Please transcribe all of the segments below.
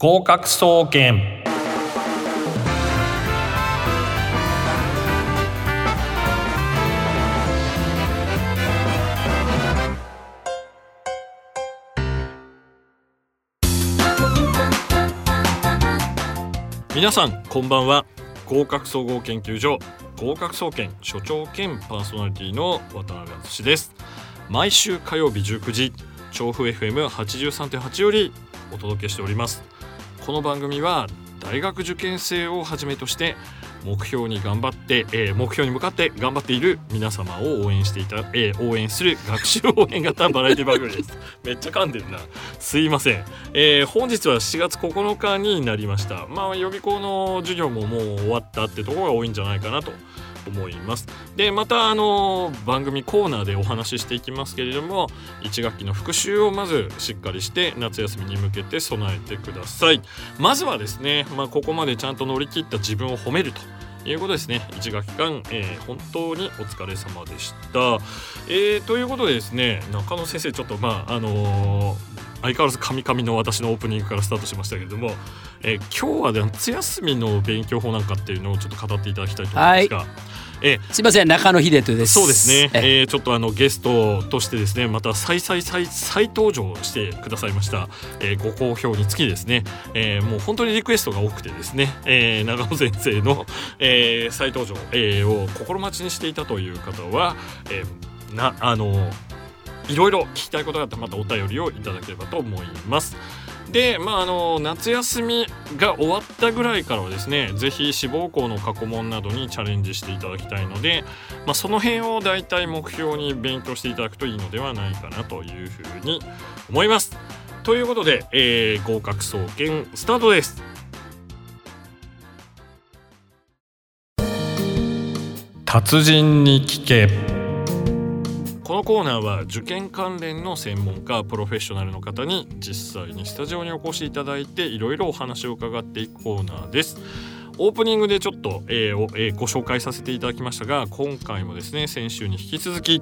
合格総研。皆さんこんばんは。合格総合研究所合格総研所長兼パーソナリティの渡辺敦です。毎週火曜日19時調布 FM83.8 よりお届けしております。この番組は大学受験生をはじめとして目標に頑張って、えー目標に向かって頑張っている皆様を応援していた、えー応援する学習応援型バラエティ番組です。めっちゃ噛んでるな。すいません、えー本日は7月9日になりました。まあ予備校の授業ももう終わったってところが多いんじゃないかなと。思います。でまたあの番組コーナーでお話ししていきますけれども1学期の復習をまずしっかりして夏休みに向けて備えてください。まずはですね、まあ、ここまでちゃんと乗り切った自分を褒めると。いうことですね。1学期間、えー本当にお疲れ様でした、えーということでですね中野先生ちょっとまああのー相変わらず神々の私のオープニングからスタートしましたけれども、えー今日は夏休みの勉強法なんかっていうのをちょっと語っていただきたいと思うんですが、えーすいません中野秀人です。そうですね、ええ。ーちょっとあのゲストとしてですねまた再再再再登場してくださいました、えーご好評につきですね、えーもう本当にリクエストが多くてですね、えー長野先生の、えー再登場、えーを心待ちにしていたという方は、えーなあのいろいろ聞きたいことがあったらまたお便りをいただければと思います。でまああの夏休みが終わったぐらいからはですねぜひ志望校の過去問などにチャレンジしていただきたいので、まあ、その辺を大体目標に勉強していただくといいのではないかなというふうに思います。ということで、えー合格総研スタートです。達人に聞けこのコーナーは受験関連の専門家プロフェッショナルの方に実際にスタジオにお越しいただいていろいろお話を伺っていくコーナーです。オープニングでちょっと、えーおえーご紹介させていただきましたが今回もですね先週に引き続き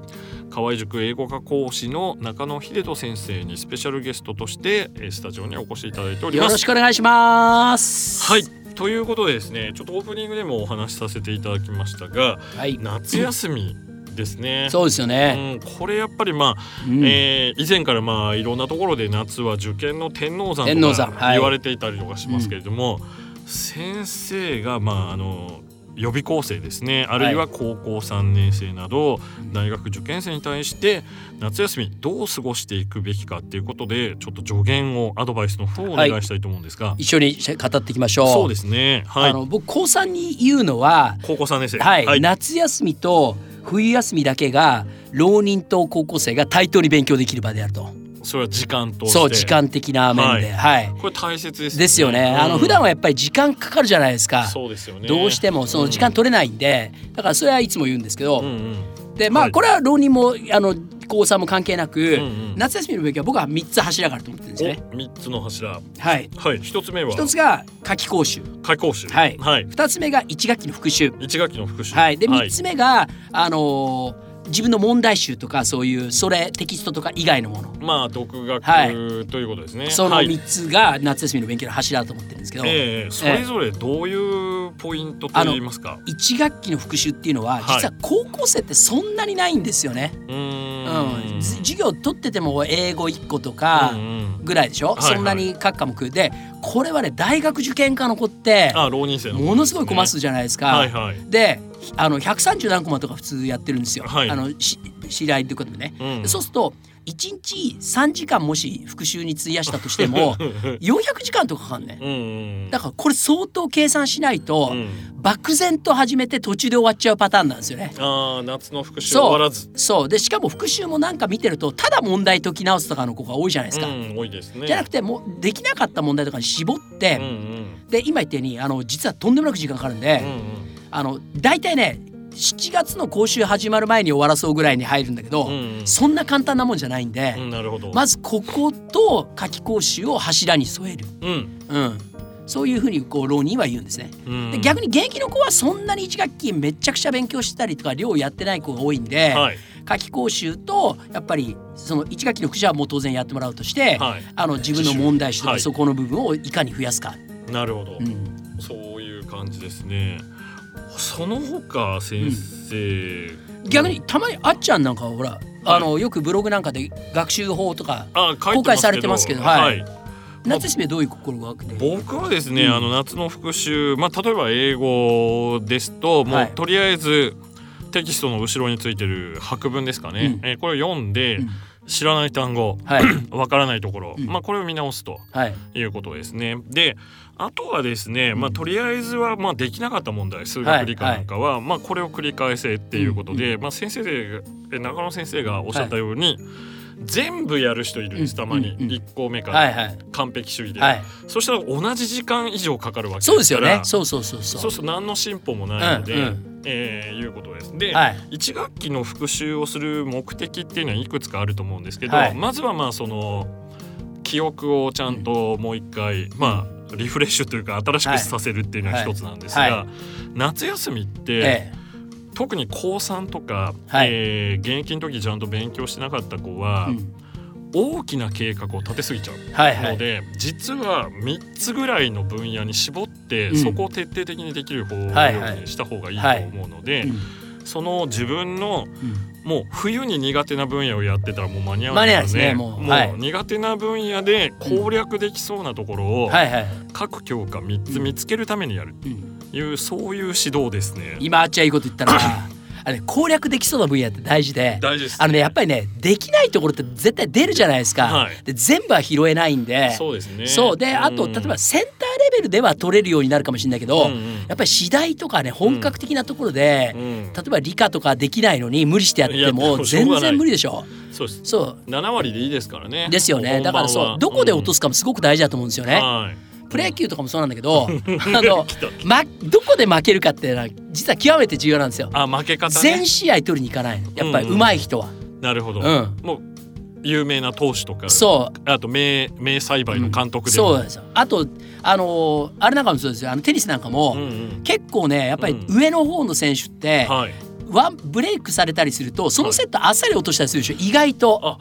河合塾英語科講師の中野秀人先生にスペシャルゲストとして、えースタジオにお越しいただいておりよろます。しくお願いしますはいということでですねちょっとオープニングでもお話しさせていただきましたがはい夏休みですね。そうですよね、うん、これやっぱりまあ、うん。えー以前からまあいろんなところで夏は受験の天王山天とか言われていたりとかしますけれども、先生がまああの予備校生ですね。あるいは高校3年生など大学受験生に対して夏休みどう過ごしていくべきかっていうことでちょっと助言をアドバイスの方をお願いしたいと思うんですが、一緒に語っていきましょう。そうですね。はい。あの僕高3に言うのは、高校3年生。はい。夏休みと冬休みだけが浪人と高校生が対等に勉強できる場であると。それは時間として。そう時間的な面で。はい、これ大切ですですよね、あの普段はやっぱり時間かかるじゃないですか。そうですよね。どうしてもその時間取れないんで、だからそれはいつも言うんですけど、うんうん。でまはい。あこれは浪人もあの高3も関係なく、んうん。夏休みの勉強は僕は3つ柱があると思ってるんですね。お三つの柱。はい。はい。一つ目は？一つが夏季講習、開講習。はい。はい。二つ目が一学期の復習、一学期の復習。はい。で三つ目が、あのー自分の問題集とかそういうそれテキストとか以外のもの、まあ独学はいということですね。そのはい。三つが夏休みの勉強の柱だと思ってるんですけど、ええそれぞれどういうポイントといいますか？一学期の復習っていうのははい。実は高校生ってそんなにないんですよね。うーうん。授業取ってても英語1個とかうんうん。ぐらいでしょ、はいはい。そんなに各科目でこれはね大学受験科の子ってあ浪人生のものすごいコマ数じゃないですか。はいはい。であの130何コマとか普通やってるんですよ、はい。あのし知り合いってことでね。うん。でそうすると1日3時間もし復習に費やしたとしても 400時間とかかかんね。うんうんだからこれ相当計算しないと、うん。漠然と始めて途中で終わっちゃうパターンなんですよね。あー夏の復習終わらず。そう。でしかも復習もなんか見てるとただ問題解き直すとかの子が多いじゃないですか。うん多いですね。じゃなくてもうできなかった問題とかに絞って、うんうん。で今言ったようにあの実はとんでもなく時間かかるんで、うんうんあの大体ね7月の講習始まる前に終わらそうぐらいに入るんだけど、うんうん。そんな簡単なもんじゃないんで、うんなるほど。まずここと夏季講習を柱に添える、うん。うん、そういうふうにこう浪人は言うんですね。うん。で逆に現役の子はそんなに1学期めちゃくちゃ勉強してたりとか量やってない子が多いんで、はい。夏季講習とやっぱりその1学期の副社はもう当然やってもらうとして、はい。あの自分の問題集とはい。かそこの部分をいかに増やすか。なるほど、うん。そういう感じですねその他先生、逆にたまにあっちゃんなんかはほら、あのよくブログなんかで学習法とか公開されてますけどはい。はい。夏休みはどういう心が僕はですね、うん。あの夏の復習、まあ、例えば英語ですともう、はい。とりあえずテキストの後ろについてる白文ですかね、うん。えーこれを読んで、うん知らない単語はい。わからないところ、うん。まあ、これを見直すとはい。いうことですね。であとはですね、まあ、とりあえずはまあできなかった問題数はい学理科なんかは、まあ、これを繰り返せっていうことで、まあ、先生でえ中野先生がおっしゃったように、全部やる人いるんですたまに、うんうんうん。1項目から、はいはい。完璧主義で、はい。そしたら同じ時間以上かかるわけですから。そうですよねそうそうそう。そそううすると何の進歩もないので、うんうん。えーいうことです。で、はい。1学期の復習をする目的っていうのはいくつかあると思うんですけど、はい。まずはまあその記憶をちゃんともう一回、まあリフレッシュというか新しくさせるっていうのは一つなんですが、はい。は夏休みって、え特に高3とか、はい。えー現役の時ちゃんと勉強してなかった子えは、うん。大きな計画を立てすぎちゃう。はいはい。ので実は3つぐらいの分野に絞って、うん。そこを徹底的にできる方はいはい。にした方がいいと思うので、うん。その自分のうん。もう冬に苦手な分野をやってたらもう間に合わないのでねもう。はい。苦手な分野で攻略できそうなところをはいはい各教科3つ見つけるためにやるう。ん。というそういう指導ですね。今あっちゃいいこと言ったら あれ攻略できそうな分野って大事で大事です、あのねやっぱりねできないところって絶対出るじゃないですか、はい。で全部は拾えないんで。そうですね。そう。であとうん例えばセンターレベルでは取れるようになるかもしれないけど、うんうん。やっぱり次第とかね本格的なところで、うん。例えば理科とかできないのに無理してやっても全然無理でしょ。そう。そう。7割でいいですからね。ですよね。だからそうどこで落とすかもすごく大事だと思うんですよね、はい。プロ野球とかもそうなんだけど、あの、ま、どこで負けるかっていうのは実は極めて重要なんですよ。あ負け方ね全。試合取りに行かないのやっぱり上手い人は、なるほど。うんもう有名な投手とか。そうあと名名栽培の監督でも。そうですよあとあのーあれなんかもそうですよあのテニスなんかも、うんうん結構ねやっぱりうん上の方の選手って、はい。ワンブレイクされたりするとそのセットあっさり落としたりするでしょ意外と。あ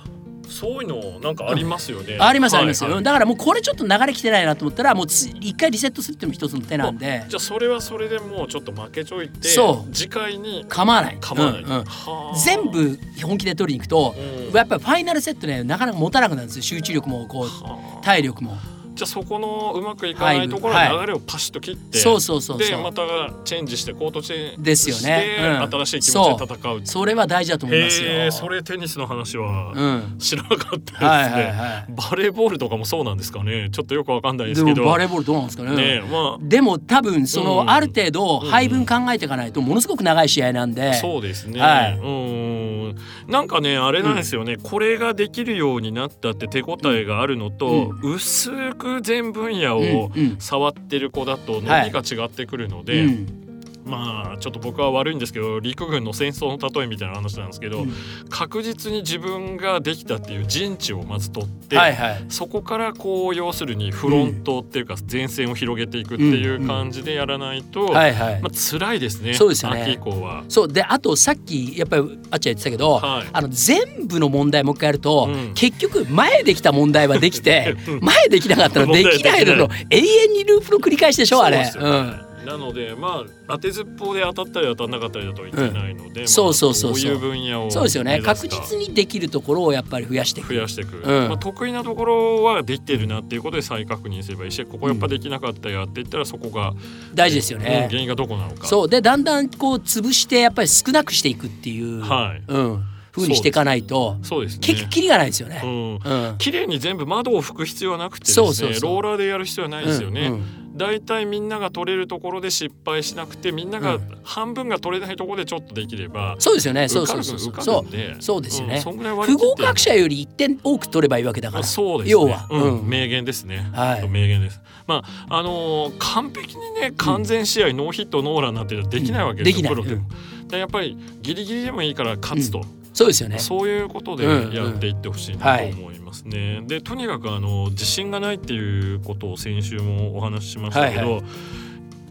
そういうのなんかありますよね。ありますありますよ、はい。はいだからもうこれちょっと流れきてないなと思ったらもうつ一回リセットするっていうのも一つの手なんで。じゃあそれはそれでもうちょっと負けちょいてそう。次回に構わない。構わない。うんうん。はあ。全部本気で取りに行くと、うん。やっぱりファイナルセットねなかなか持たなくなるんですよ。集中力もこうはあ。体力もじゃあそこのうまくいかないところはい。は流れをパシッと切って、そうそうそうでまたチェンジしてコートチェンジですよね。うん。新しい気持ちで戦う。それは大事だと思いますよ。それテニスの話はうん。知らなかったですね。バレーボールとかもそうなんですかね。ちょっとよくわかんないでですもけど。バレーボールどうなんですかね。ねまでも多分その、うん。ある程度配分考えていかないとものすごく長い試合なんで。あそうですね。はい。うん。なんかねあれなんですよね、これができるようになったって手応えがあるのと、薄く全分野を触ってる子だと伸びが違ってくるので、うんまあちょっと僕は悪いんですけど陸軍の戦争の例えみたいな話なんですけど、うん。確実に自分ができたっていう陣地をまず取って、はいはい。そこからこう要するにフロントっていうか前線を広げていくっていう感じでやらないと、はいはい。まあ辛いですねそうですよね。秋以降は。そう。であとさっきやっぱりあっちゃん言ってたけど、はい。あの全部の問題もう一回やると、うん。結局前できた問題はできてうん 前できなかったらできないの。の永遠にループの繰り返しでしょあれ。そうですよねなのでまあ当てずっぽうで当たったり当たんなかったりだといけないので、まあそうそうそうそう。いう分野をそうですよね。確実にできるところをやっぱり増やしていく。増やしていく、うん。まあ、得意なところはできてるなっていうことで再確認すればいいしここやっぱできなかったやっていったらそこが、大事ですようんね。原因がどこなのか。そう。でだんだんこう潰してやっぱり少なくしていくっていう、はい。うん、風にしていかないとそうです。ね。結局キリがないですよね。うん。うん。綺麗に全部窓を拭く必要はなくてですねそうそうそう。ローラーでやる必要はないですよね、うんうんだいたいみんなが取れるところで失敗しなくてみんながうん半分が取れないところでちょっとできれば、そうですよね。そうそうそうそう。るんでそうですよねんそんぐらい割り不合格者より1点多く取ればいいわけだから。そうですね。要はうんうん名言ですね。はい名言です。まああのー完璧にね完全試合、ノーヒットノーランなんてできないわけですよ。うんできないプロでも。でやっぱりギリギリでもいいから勝つと、そうですよね。そういうことでうんやっていってほしいなと思いますね。でとにかくあの自信がないっていうことを先週もお話ししましたけど、はいは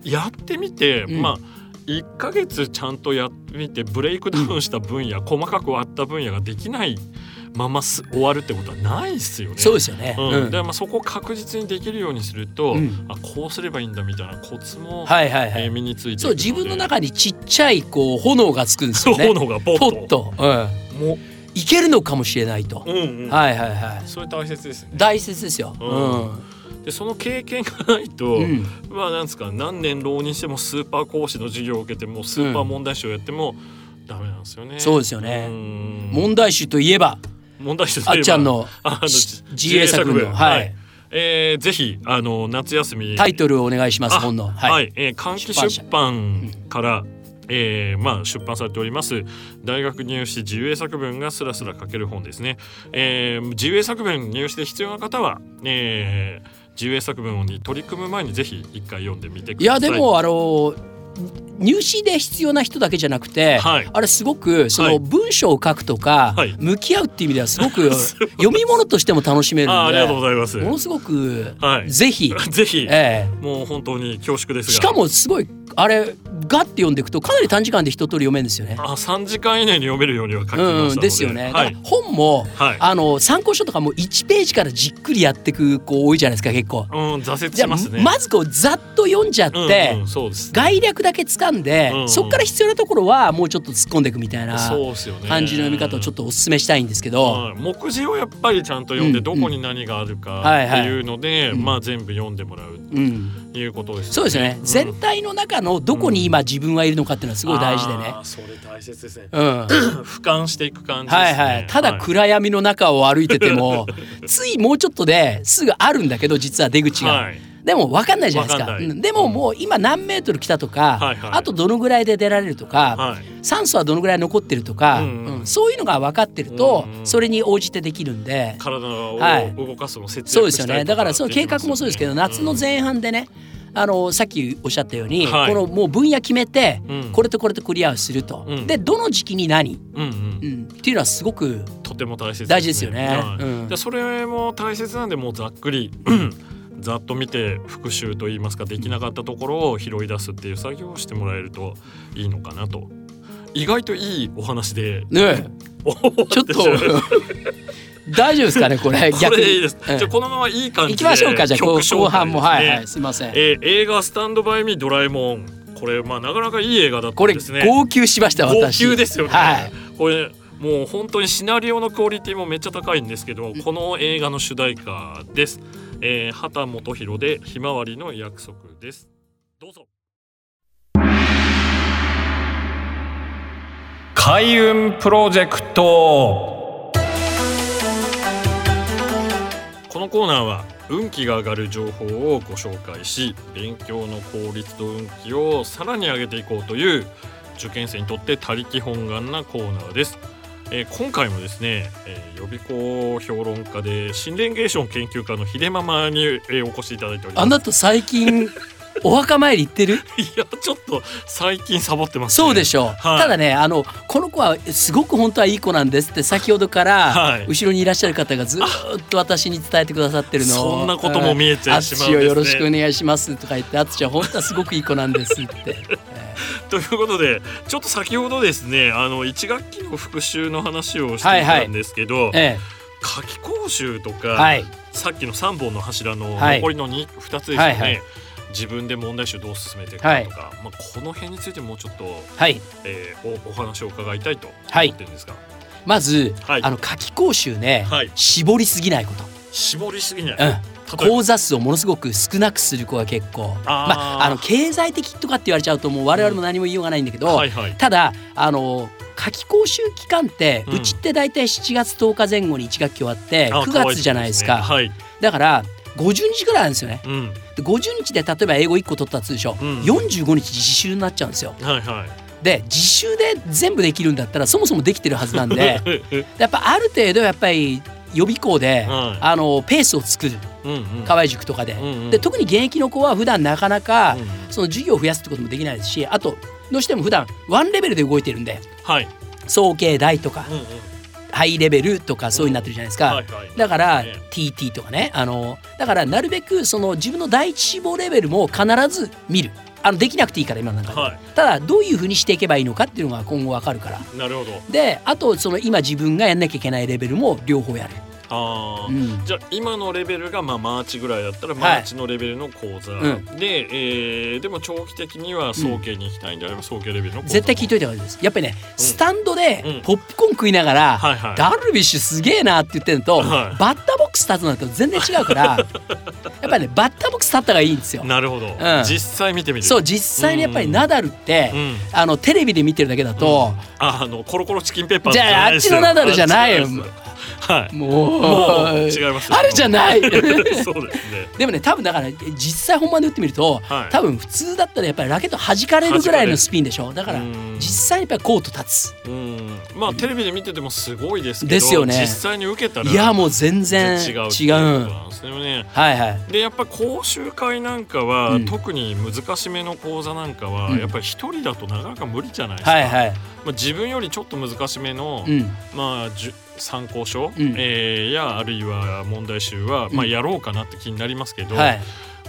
やってみて、うん。まあ1ヶ月ちゃんとやってみてブレイクダウンした分野、細かく割った分野ができないまます終わるってことはないですよね。そうですよね。うんうんでまあ、そこを確実にできるようにすると、うんあこうすればいいんだみたいなコツも、はいはいはい。えー身についてそう自分の中にちっちゃいこう炎がつくんですよね。炎がポッとポッと、うん、もいけるのかもしれないと。う、うんうんはいはいはい。それ大切ですね。大切ですよ。ううんん。でその経験がないと、うんまあなんですか何年浪人してもスーパー講師の授業を受けてもスーパー問題集をやってもダメなんですよね。そうですよねうん問題集といえば問題集あっちゃんのあ自衛作文。のはい、えーぜひあの夏休み。タイトルをお願いしますあ本の。はい、はい。えー換気出版から、えーまあ、出版されております大学入試自由英作文がスラスラ書ける本ですね、えー自由英作文入試で必要な方は、えー自由英作文に取り組む前にぜひ一回読んでみてくいださいやでもあの入試で必要な人だけじゃなくて、はい。あれすごくそはい。の文章を書くとか、はい。向き合うっていう意味ではすごく 読み物としても楽しめるのあありがとうごでざいます。ものすごく、はい。ぜひ、ぜひ、えもう本当に恐縮ですしかもすごいあれガッて読んでいくとかなり短時間で一通り読めるんですよね。あ3時間以内に読めるようには書きましたので、うんうん、ですよね。はい、本も、はい。あの参考書とかも1ページからじっくりやっていく子多いじゃないですか結構。うん、挫折しますね。まずこうざっと読んじゃって、うんうん、そうです概略だけ掴んで、うんうん。そこから必要なところはもうちょっと突っ込んでいくみたいな感じの読み方をちょっとお勧めしたいんですけど、はい目次をやっぱりちゃんと読んでうんどこに何があるかっていうので、うんまあ全部読んでもらうう。ん、ということですそうですよね、ん。全体の中のどこに今自分はいるのかっていうのはすごい大事でね。あ。ーそれ大切ですね。うん、は 俯瞰していく感じですね。いはい。ただ暗闇の中を歩いてても、ついもうちょっとですぐあるんだけど実は出口が、はいでも分かんないじゃないですか。でももう今何メートル来たとか、はいはい。あとどのぐらいで出られるとか、はい。酸素はどのぐらい残ってるとか、うんうん。うんそういうのが分かってると、うんうん。それに応じてできるんで、体をはい動かすのを節そうですよ約したりとね。だからそのって言いますよね計画もそうですけど夏の前半でね、あのさっきおっしゃったように、はい。このもう分野決めて、うん。これとこれとクリアをすると、うん。でどの時期に何、うんうん。うん、っていうのはすごくとても大切大事ですよね。はい。うん。でそれも大切なんでもうざっくり ざっと見て復習といいますかできなかったところを拾い出すっていう作業をしてもらえるといいのかなと。意外といいお話でねえ。ちょっと。大丈夫です。かねこれこれいいです、うんじゃあこのままいい感じで行きましょうか。じゃあ後半も。はいはい。すいません。えー映画「スタンドバイ・ミードラえもん」これまあなかなかいい映画だったこれんですね。号泣しました号私泣ですよね、はい。これもう本当にシナリオのクオリティもめっちゃ高いんですけどこの映画の主題歌です、えー、畑基博でひまわりの約束です。どうぞ。開運プロジェクト。このコーナーは運気が上がる情報をご紹介し勉強の効率と運気をさらに上げていこうという受験生にとって他力本願なコーナーです、えー今回もですね、えー予備校評論家で新レンゲー研究家の秀ママに、えーお越しいただいております。あなた最近 お墓参り行ってる？いやちょっと最近サボってます、ね、そうでしょう、はい。ただねあのこの子はすごく本当はいい子なんですって先ほどから、はい。後ろにいらっしゃる方がずーっと私に伝えてくださってるのを。そんなことも見えてしまうんですね。よろしくお願いしますとか言って淳は本当はすごくいい子なんですって、えということでちょっと先ほどですねあの1学期の復習の話をしていたんですけど、ーえ。夏期講習とか、えはい。さっきの3本の柱のはい。残りの 2, 2つですよね、はいはい。自分で問題集どう進めていくかとか、まあ、この辺についてもうちょっと、はい。えーおお話を伺いたいとはい。思ってるんですが、まず、はい。あの夏期講習ね、はい。絞りすぎないこ絞りすぎない、と、うん、例えば。講座数をものすごく少なくする子が結構。まああの経済的とかって言われちゃうともう我々も何も言いようがないんだけど、はいはい。ただあの夏期講習期間って、ううんちって大体7月10日前後に1学期終わってあ9月じゃないですか。可愛い。だから50日ぐらいあるんですよね。ですねで50日で例えば英語1個取ったとするでしょ、うん。45日実習になっちゃうんですよ。うんはいはい。で実習で全部できるんだったらそもそもできてるはずなんで やっぱある程度やっぱり予備校で、はいあのペースを作る。うんうん。河合塾とかで,、うんうん。で特に現役の子は普段なかなか、うん。その授業を増やすってこともできないですしあとどうしても普段ワンレベルで動いてるんで。はい、総計大とかうんうん。ハイレベルとかそういうになってるじゃないですか、はいはい。だからね TT とかね。あのだからなるべくその自分の第一志望レベルも必ず見るあのできなくていいから今の中で、はい。ただどういうふうにしていけばいいのかっていうのが今後わかるから。なるほど。であとその今自分がやんなきゃいけないレベルも両方やる、ああ、うん、じゃあ今のレベルがまあマーチぐらいだったらマはい。ーチのレベルの講座、うん。で、えーでも長期的には早慶に行きたいんであれば早慶レベルの講座絶対聞いといた方がいいです。やっぱりねスタンドでうん。ポップコーン食いながら、はいはい。ダルビッシュすげえなって言ってるのと、はい。バッターボックス立つのと全然違うから やっぱりねバッターボックス立った方がいいんですよ。なるほど、ん。実際見てみる。そう実際にやっぱりナダルって、うん。あのテレビで見てるだけだと、ああのコロコロチキンペッパーズじゃああっちのナダルじゃないよはい。もう。もう違いますよ。あるじゃない。そうですね。でもね多分だから実際本番で打ってみると、はい。多分普通だったらやっぱりラケット弾かれるぐらいのスピンでしょ。だからうん実際にやっぱりコート立つ。うん。まあテレビで見ててもすごいですけどですよね。実際に受けたらいやもう全然違う違いうですよね。はいはい。でやっぱ講習会なんかは、うん。特に難しめの講座なんかは、うん。やっぱり一人だとなかなか無理じゃないですか、はいはい。まあ、自分よりちょっと難しめの、うん。まあ、参考書、うん。えーやあるいは問題集は、まあ、うん。やろうかなって気になりますけど、はい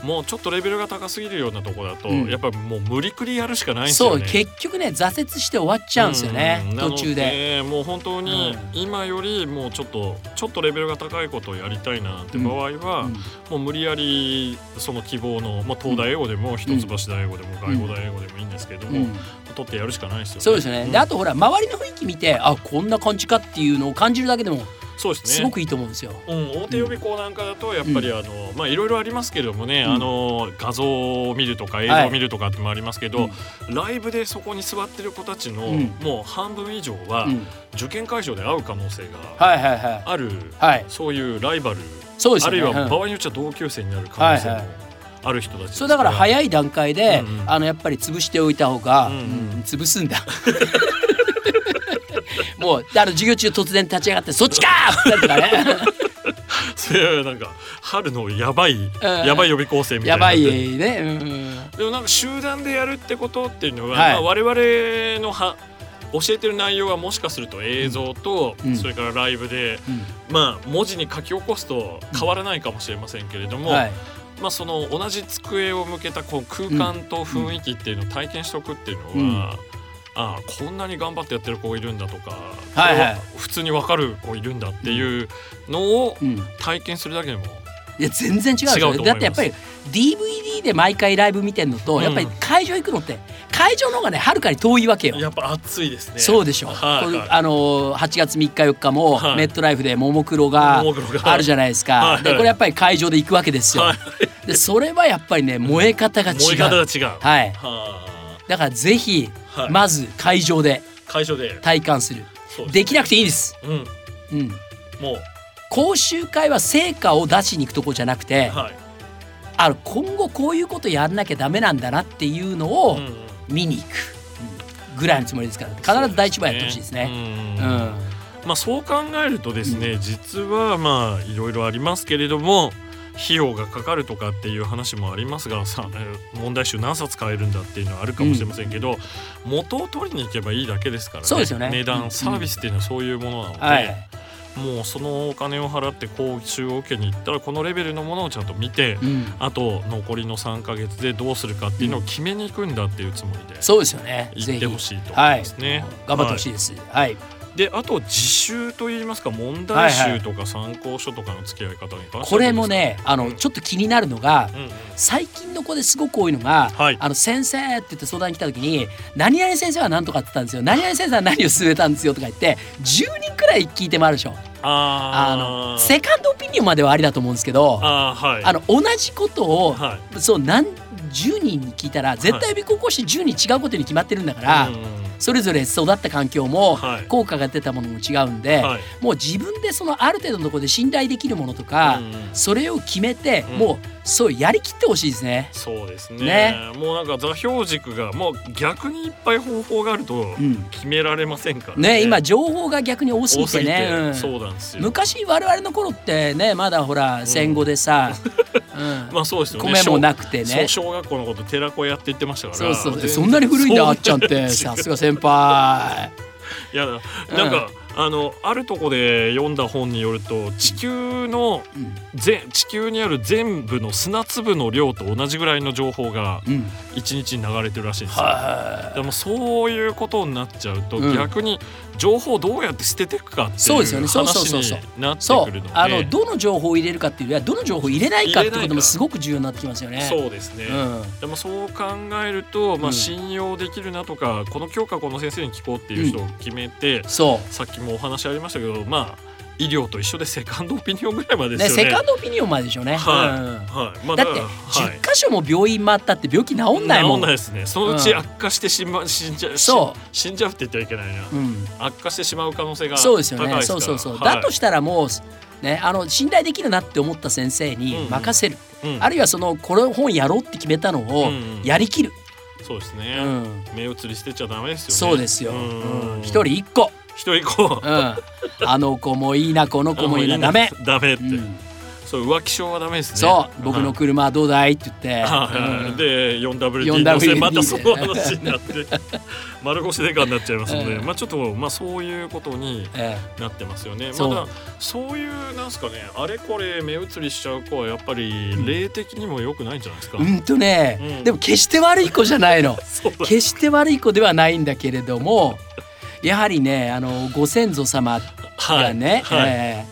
もうちょっとレベルが高すぎるようなとこだと、うん。やっぱもう無理くりやるしかないんですそうよね。結局ね挫折して終わっちゃうんですよねうん。途中で。もう本当にうん。今よりもうちょっとちょっとレベルが高いことをやりたいなって場合は、うん。もう無理やりその希望の、まあ、東大英語でも一橋大英語でも外語大英語でもいいんですけども、うん。取ってやるしかないですよね。そうですよね、ん。であとほら周りの雰囲気見てあこんな感じかっていうのを感じるだけでもそうですね。すごくいいと思うんですよ。うん、大手予備校なんかだとやっぱりあの、まあいろいろありますけれどもね、うん。あの画像を見るとか映像を見るとかってもありますけど、ライブでそこに座ってる子たちの、うん。もう半分以上は、うん。受験会場で会う可能性がある、はい。そういうライバル、あそうですよね。うんるいは場合によっちゃ同級生になる可能性もある人たちそうだから早い段階で、あのやっぱり潰しておいた方が、潰すんだ もうあの授業中突然立ち上がって「そっちか!」ってなるからね。それはなんか春のやばい、やばい予備校生みたいな。やばいね、うんうん、でもなんか集団でやるってことっていうのは、はい。まあ、我々のは教えてる内容はもしかすると映像と、うん。それからライブで、うん。まあ文字に書き起こすと変わらないかもしれませんけれども、はい。まあその同じ机を向けたこう空間と雰囲気っていうのを体験しておくっていうのは、ああこんなに頑張ってやってる子いるんだとか、はいはい。普通に分かる子いるんだっていうのをうん。体験するだけでも、いや全然違う違うだってやっぱり DVD で毎回ライブ見てんのと、うん。やっぱり会場行くのって会場の方がねはるかに遠いわけよ。やっぱ熱いですね。そうでしょ、はいはい。あのー8月3日4日もはい。メットライフでももクロがあるじゃないですか、はいはい。でこれやっぱり会場で行くわけですよ、はい。でそれはやっぱりね燃え方が違う。燃え方が違う。はい。はだからぜひ、あはい。まず会場で会場で。体感する。そうできなくていいです、うん。うん、もう。講習会は成果を出しに行くとこじゃなくて、はい、あの今後こういうことやんなきゃダメなんだなっていうのをうんうん。見に行く、うんぐらいのつもりですから必ず第一番やってほしいですね。ううんん。まあそう考えるとですね、実はまあいろいろありますけれども費用がかかるとかっていう話もありますがさえー問題集何冊買えるんだっていうのはあるかもしれませんけど、元を取りに行けばいいだけですからね。そうですよね。値うん。段サービスっていうのはそういうものなので、はい。もうそのお金を払って講習を受けに行ったらこのレベルのものをちゃんと見て、うん、あと残りの3ヶ月でどうするかっていうのを決めに行くんだっていうつもりでそうですよね。行ってほしいと思いはい。ますね。頑張ってほしいです。はい。であと自習といいますか問題集とか参考書とかの付き合い方に関してこれもね、あのうん。ちょっと気になるのが、うんうん。最近の子ですごく多いのが、はい。あの先生って言って相談に来た時に何々先生は何とかって言ったんですよ何々先生は何を勧めたんですよとか言って10人くらい聞いてもあるでしょ。ああのーセカンドオピニオンまではありだと思うんですけどあはい。の同じことを、はい。そう何10人に聞いたら絶対予備高校生10人違うことに決まってるんだから、うん。うんそれぞれ育った環境もはい。効果が出たものも違うんで、はい。もう自分でそのある程度のところで信頼できるものとか、うんうん。それを決めて、うん。もうそうやりきってほしいですね。そうですね。ね。もうなんか座標軸がもう逆にいっぱい方法があるとうん。決められませんからね。今情報が逆に多すぎて、て。ね。うん。そうなんですよ。昔我々の頃ってねまだほら戦後でさ、うん。まあそうですよね。米もなくてね。そう小学校のこと寺子屋って言ってましたから。そうそう。全然。そんなに古いんだあっちゃんって。さすが先輩。いやなんか、うんあのあるとこで読んだ本によると地球の、ぜ地球にある全部の砂粒の量と同じぐらいの情報が一日に流れてるらしいんですよ。でもそういうことになっちゃうと、逆に情報をどうやって捨てていくかっていう話になってくるので。あのどの情報を入れるかっていうよりはどの情報を入れないかってこともすごく重要になってきますよね。そうですね、うん、でもそう考えると、まあ、信用できるなとか、うん、この教科この先生に聞こうっていう人を決めて、うん、そう。さっきもお話ありましたけどまあ医療と一緒でセカンドオピニオンぐらいまでですよね。ねセカンドオピニオンまででしょうね。はい。うん、はいまあ、だって十箇所も病院回ったって病気治んないもん。治んないですね。そのうち悪化してしま、死んじゃう。そう死んじゃうって言ってはいけないな、うん。悪化してしまう可能性がそうですよね。そうそうそう。はい、だとしたらもうねあの信頼できるなって思った先生に任せる。うんうん、あるいはそのこの本やろうって決めたのをやりきる。うんうん、そうですね、うん。目移り捨てちゃダメですよね。そうですよ。一人一個。一人行こう、うん、あの子もいいなこの子もいいなダメ。ダメって、うん、そう浮気症はダメですね。そう。僕の車はどうだいって言って、はいうん、で 4WD 乗せまたその話になって。丸腰デカになっちゃいますので、まあちょっとまあそういうことになってますよね、まだそう。いうなんすかね。あれこれ目移りしちゃう子はやっぱり霊的にも良くないんじゃないですか、うんとね、でも決して悪い子じゃないの。決して悪い子ではないんだけれどもやはりねあのご先祖様がね、はい。はい、え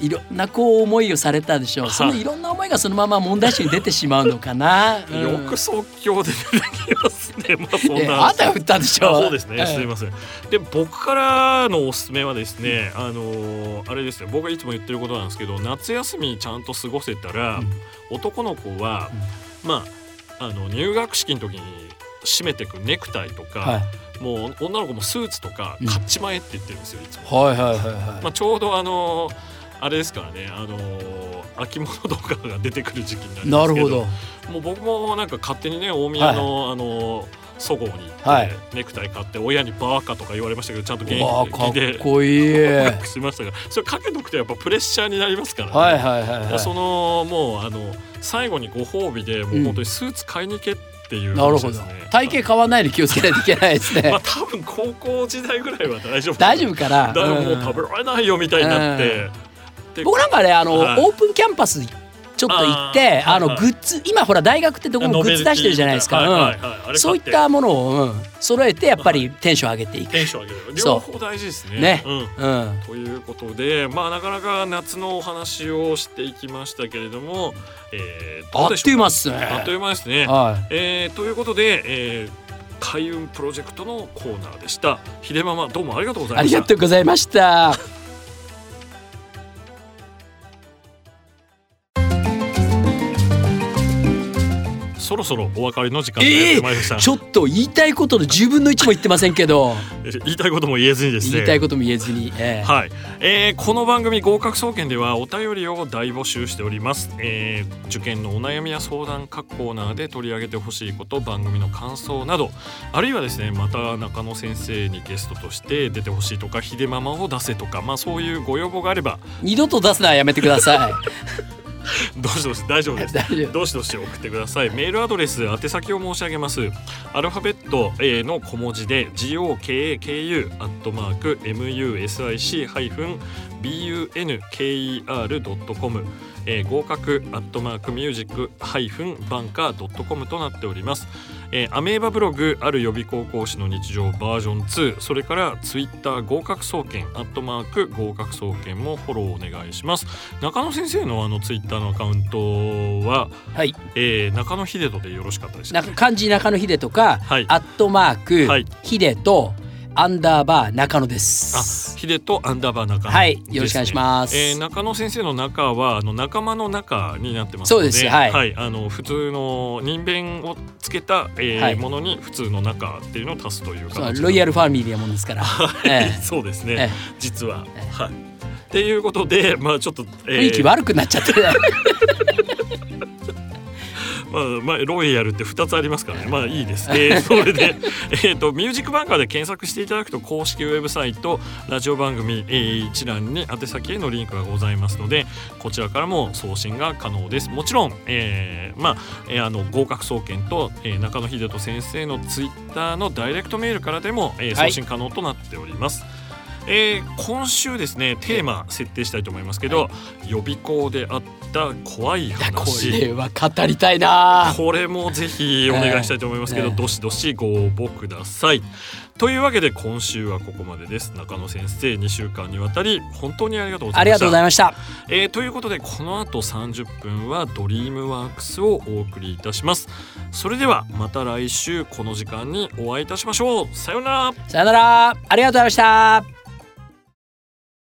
ー、いろんなこう思いをされたでしょう、そのいろんな思いがそのまま問題集に出てしまうのかな、うん、よく即興で出てきますね。まあそんな。あんたが振ったでしょそうですね、すみません。で僕からのおすすめはですね、あのあれですね。僕がいつも言ってることなんですけど夏休みちゃんと過ごせたら、うん、男の子は、まああの入学式の時に締めてくネクタイとか、はいもう女の子もスーツとか買っちまえって言ってるんですよ、いつも。はいはいはいはい。まあちょうどあのあれですからねあの秋物とかが出てくる時期になるんですけどなるほどもう僕もなんか勝手にね大宮の、はい、あのそごうに行って、はい、ネクタイ買って親にバーカとか言われましたけどちゃんと現役で。かっこいい。しましたがそれかけとくとやっぱプレッシャーになりますから。ね、はいはいはいはい、そのもうあの最後にご褒美でもう本当にスーツ買いに行けってっていう、ね、なるほど。体型変わらないように気をつけないといけないですね。まあ多分高校時代ぐらいは大丈夫。大丈夫かな。だからもう食べられないよみたいになって、うん、僕なんかねあの、はい、オープンキャンパスちょっと行ってあのグッズ今ほら大学ってどこもグッズ出してるじゃないですか。そういったものを、うん、揃えてやっぱりテンション上げていく。テンション上げる。両方大事ですね。ね、うん。ということでまあなかなか夏のお話をしていきましたけれども、えー、あっという間ですね。あっという間ですね、はい、えー、ということで、えー、開運プロジェクトのコーナーでした。秀ママどうもありがとうございました。ありがとうございましたそろそろお別れの時間がやってまいりました、えー、ちょっと言いたいことの10分の1も言ってませんけど。言いたいことも言えずにですね。言いたいことも言えずに、えー、はい、えー、この番組合格総研ではお便りを大募集しております、えー、受験のお悩みや相談各コーナーで取り上げてほしいこと番組の感想などあるいはですねまた中野先生にゲストとして出てほしいとか秀ママを出せとかまあそういうご要望があれば。二度と出すのはやめてください どしどし大丈夫です。どしどし送ってください。メールアドレス宛先を申し上げます。アルファベット A の小文字で GOKAKU アットマーク MUSIC ハイフン BUNKER.com えー、合格アットマークミュージックハイフンバンカードットコムとなっております、えー、アメーバブログある予備高校師の日常バージョン2それからツイッター合格総研アットマーク合格総研もフォローお願いします。中野先生のあのツイッターのアカウントは、はい。えー、中野秀人でよろしかったですか、漢字中野秀人か、はい、アットマーク、はい、秀人アンダーバー中野です。あ、秀とアンダーバー中野、ね、はい、よろしくお願いします。えー、中野先生の中はあの仲間の中になってますそうです。はい、はい、あの普通の人弁をつけた、えー、はい、ものに普通の中っていうのを足すというか。ロイヤルファミリーなもんですから。えー、そうですね。えー、実は、えー、はい。っていうことで、まあちょっと、えー、雰囲気悪くなっちゃって。まあ、まあ、ロイヤルって2つありますからね。まあいいです、えー、それで、えーと、ミュージックバンカーで検索していただくと公式ウェブサイトラジオ番組、えー、一覧に宛先へのリンクがございますのでこちらからも送信が可能です。もちろん、えー、まあ、えー、あの合格総研と、えー、中野秀人先生のツイッターのダイレクトメールからでも、えー、送信可能となっております、はいえー、今週ですねテーマ設定したいと思いますけど、はい、予備校であった怖い話。これは語りたいな。これもぜひお願いしたいと思いますけど、ね、どしどしご応募ください。というわけで今週はここまでです。中野先生2週間にわたり本当にありがとうございました。ありがとうございました、えー、ということでこの後30分はドリームワークスをお送りいたします。それではまた来週この時間にお会いいたしましょう。さようなら。さようなら。ありがとうございました